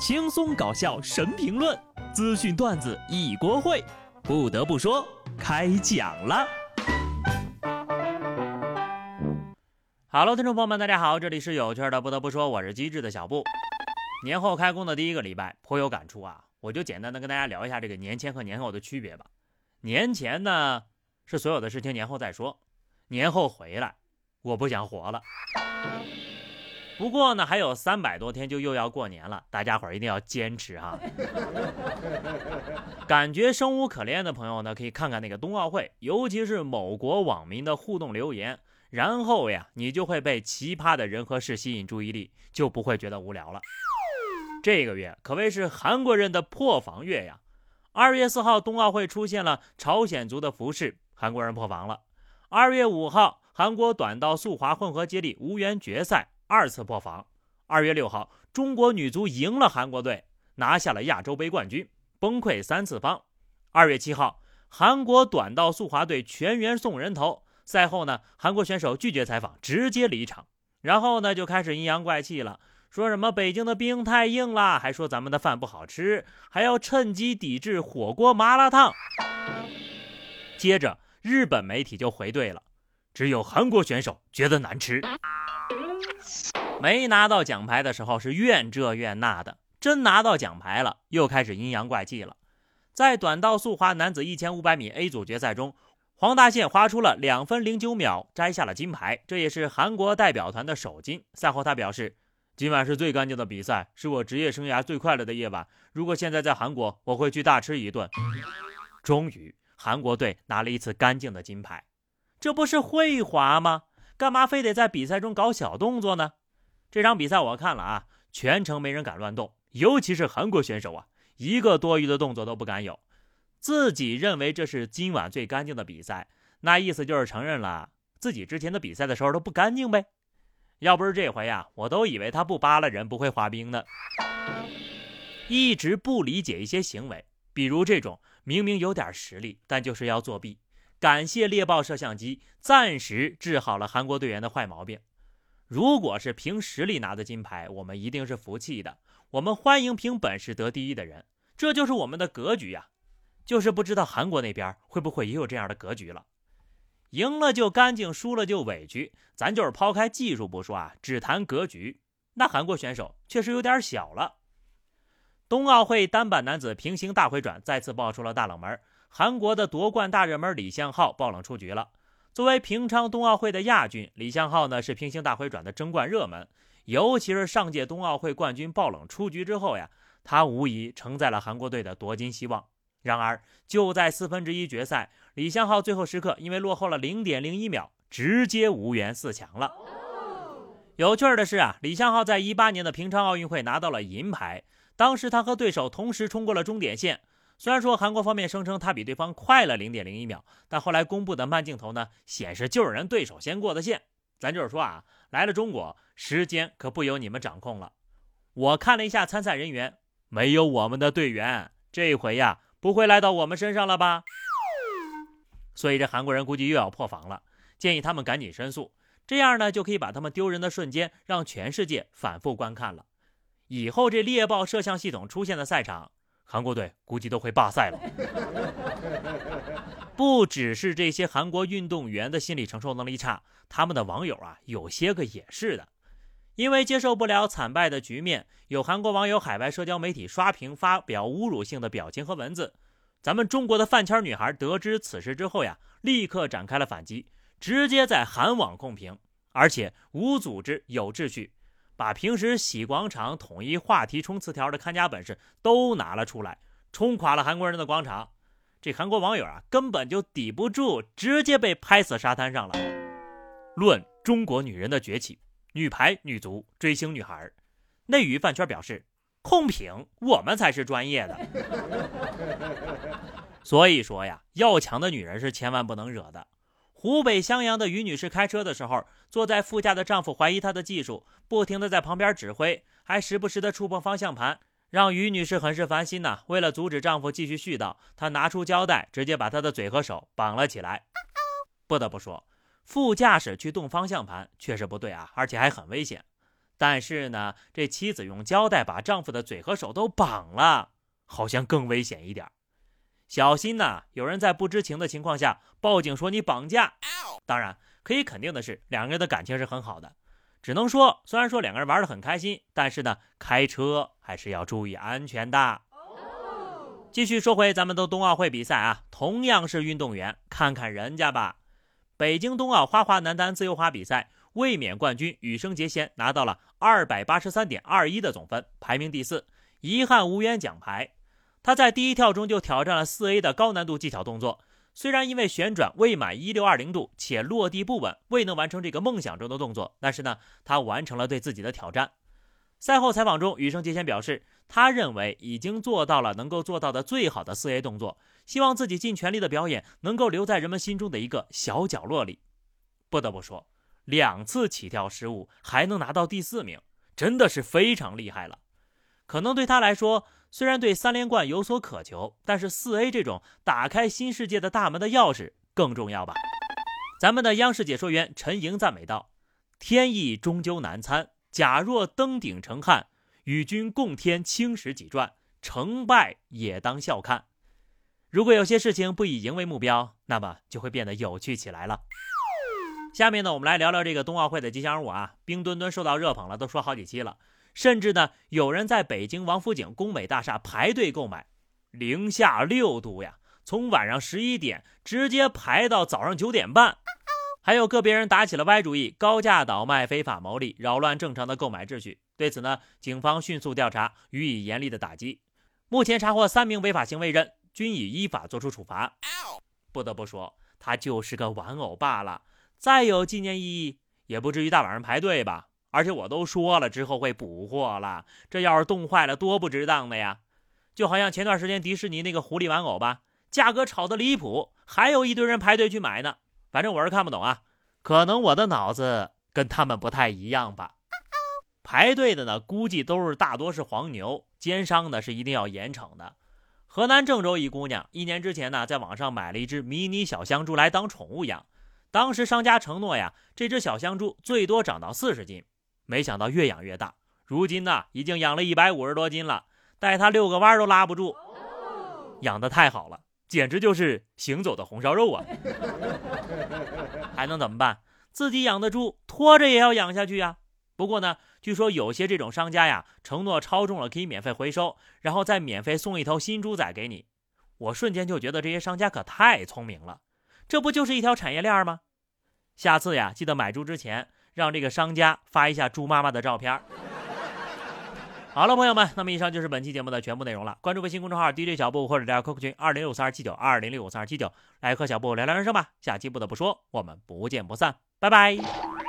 轻松搞笑神评论，资讯段子一锅烩。不得不说，开讲了。Hello，听众朋友们，大家好，这里是有趣的。不得不说，我是机智的小布。年后开工的第一个礼拜，颇有感触啊！我就简单的跟大家聊一下这个年前和年后的区别吧。年前呢，是所有的事情年后再说；年后回来，我不想活了。不过呢，还有三百多天就又要过年了，大家伙儿一定要坚持哈。感觉生无可恋的朋友呢，可以看看那个冬奥会，尤其是某国网民的互动留言，然后呀，你就会被奇葩的人和事吸引注意力，就不会觉得无聊了。这个月可谓是韩国人的破防月呀！二月四号，冬奥会出现了朝鲜族的服饰，韩国人破防了。二月五号，韩国短道速滑混合接力无缘决赛。二次破防。二月六号，中国女足赢了韩国队，拿下了亚洲杯冠军，崩溃三次方。二月七号，韩国短道速滑队全员送人头。赛后呢，韩国选手拒绝采访，直接离场。然后呢，就开始阴阳怪气了，说什么北京的冰太硬了，还说咱们的饭不好吃，还要趁机抵制火锅麻辣烫。接着，日本媒体就回怼了，只有韩国选手觉得难吃。没拿到奖牌的时候是怨这怨那的，真拿到奖牌了，又开始阴阳怪气了。在短道速滑男子一千五百米 A 组决赛中，黄大宪滑出了两分零九秒，摘下了金牌，这也是韩国代表团的首金。赛后他表示：“今晚是最干净的比赛，是我职业生涯最快乐的夜晚。如果现在在韩国，我会去大吃一顿。”终于，韩国队拿了一次干净的金牌，这不是会滑吗？干嘛非得在比赛中搞小动作呢？这场比赛我看了啊，全程没人敢乱动，尤其是韩国选手啊，一个多余的动作都不敢有。自己认为这是今晚最干净的比赛，那意思就是承认了自己之前的比赛的时候都不干净呗。要不是这回呀，我都以为他不扒拉人，不会滑冰呢。一直不理解一些行为，比如这种明明有点实力，但就是要作弊。感谢猎豹摄像机，暂时治好了韩国队员的坏毛病。如果是凭实力拿的金牌，我们一定是服气的。我们欢迎凭本事得第一的人，这就是我们的格局呀。就是不知道韩国那边会不会也有这样的格局了。赢了就干净，输了就委屈。咱就是抛开技术不说啊，只谈格局，那韩国选手确实有点小了。冬奥会单板男子平行大回转再次爆出了大冷门，韩国的夺冠大热门李相浩爆冷出局了。作为平昌冬奥会的亚军，李相浩呢是平行大回转的争冠热门，尤其是上届冬奥会冠军爆冷出局之后呀，他无疑承载了韩国队的夺金希望。然而，就在四分之一决赛，李相浩最后时刻因为落后了零点零一秒，直接无缘四强了。有趣的是啊，李相浩在一八年的平昌奥运会拿到了银牌，当时他和对手同时冲过了终点线。虽然说韩国方面声称他比对方快了零点零一秒，但后来公布的慢镜头呢，显示就是人对手先过的线。咱就是说啊，来了中国，时间可不由你们掌控了。我看了一下参赛人员，没有我们的队员，这回呀不会赖到我们身上了吧？所以这韩国人估计又要破防了，建议他们赶紧申诉，这样呢就可以把他们丢人的瞬间让全世界反复观看了。以后这猎豹摄像系统出现的赛场。韩国队估计都会罢赛了。不只是这些韩国运动员的心理承受能力差，他们的网友啊，有些个也是的。因为接受不了惨败的局面，有韩国网友海外社交媒体刷屏，发表侮辱性的表情和文字。咱们中国的饭圈女孩得知此事之后呀，立刻展开了反击，直接在韩网控评，而且无组织、有秩序。把平时洗广场统一话题冲词条的看家本事都拿了出来，冲垮了韩国人的广场。这韩国网友啊，根本就抵不住，直接被拍死沙滩上了。论中国女人的崛起，女排、女足追星女孩，内娱饭圈表示控评，我们才是专业的。所以说呀，要强的女人是千万不能惹的。湖北襄阳的于女士开车的时候，坐在副驾的丈夫怀疑她的技术，不停的在旁边指挥，还时不时的触碰方向盘，让于女士很是烦心呐。为了阻止丈夫继续絮叨，她拿出胶带，直接把他的嘴和手绑了起来。不得不说，副驾驶去动方向盘确实不对啊，而且还很危险。但是呢，这妻子用胶带把丈夫的嘴和手都绑了，好像更危险一点。小心呐，有人在不知情的情况下报警说你绑架。当然，可以肯定的是，两个人的感情是很好的。只能说，虽然说两个人玩得很开心，但是呢，开车还是要注意安全的。继续说回咱们的冬奥会比赛啊，同样是运动员，看看人家吧。北京冬奥花滑男单自由滑比赛，卫冕冠军羽生结弦拿到了二百八十三点二一的总分，排名第四，遗憾无缘奖牌。他在第一跳中就挑战了四 A 的高难度技巧动作，虽然因为旋转未满一六二零度且落地不稳，未能完成这个梦想中的动作，但是呢，他完成了对自己的挑战。赛后采访中，羽生结弦表示，他认为已经做到了能够做到的最好的四 A 动作，希望自己尽全力的表演能够留在人们心中的一个小角落里。不得不说，两次起跳失误还能拿到第四名，真的是非常厉害了。可能对他来说，虽然对三连冠有所渴求，但是四 A 这种打开新世界的大门的钥匙更重要吧。咱们的央视解说员陈莹赞美道：“天意终究难参。”假若登顶成汉，与君共添青史几传，成败也当笑看。如果有些事情不以赢为目标，那么就会变得有趣起来了。下面呢，我们来聊聊这个冬奥会的吉祥物啊，冰墩墩受到热捧了，都说好几期了。甚至呢，有人在北京王府井工美大厦排队购买，零下六度呀，从晚上十一点直接排到早上九点半。还有个别人打起了歪主意，高价倒卖、非法牟利、扰乱正常的购买秩序。对此呢，警方迅速调查，予以严厉的打击。目前查获三名违法行为人，均已依法作出处罚。不得不说，他就是个玩偶罢了，再有纪念意义，也不至于大晚上排队吧？而且我都说了，之后会补货了。这要是冻坏了，多不值当的呀！就好像前段时间迪士尼那个狐狸玩偶吧，价格炒得离谱，还有一堆人排队去买呢。反正我是看不懂啊，可能我的脑子跟他们不太一样吧。排队的呢，估计都是大多是黄牛，奸商呢是一定要严惩的。河南郑州一姑娘，一年之前呢，在网上买了一只迷你小香猪来当宠物养，当时商家承诺呀，这只小香猪最多长到四十斤，没想到越养越大，如今呢，已经养了一百五十多斤了，带它遛个弯都拉不住，养的太好了。简直就是行走的红烧肉啊！还能怎么办？自己养的猪拖着也要养下去呀。不过呢，据说有些这种商家呀，承诺超重了可以免费回收，然后再免费送一头新猪仔给你。我瞬间就觉得这些商家可太聪明了，这不就是一条产业链吗？下次呀，记得买猪之前让这个商家发一下猪妈妈的照片。好了，朋友们，那么以上就是本期节目的全部内容了。关注微信公众号 DJ 小布，或者加 QQ 群二零六三二七九二零六五三二七九，来和小布聊聊人生吧。下期不得不说，我们不见不散，拜拜。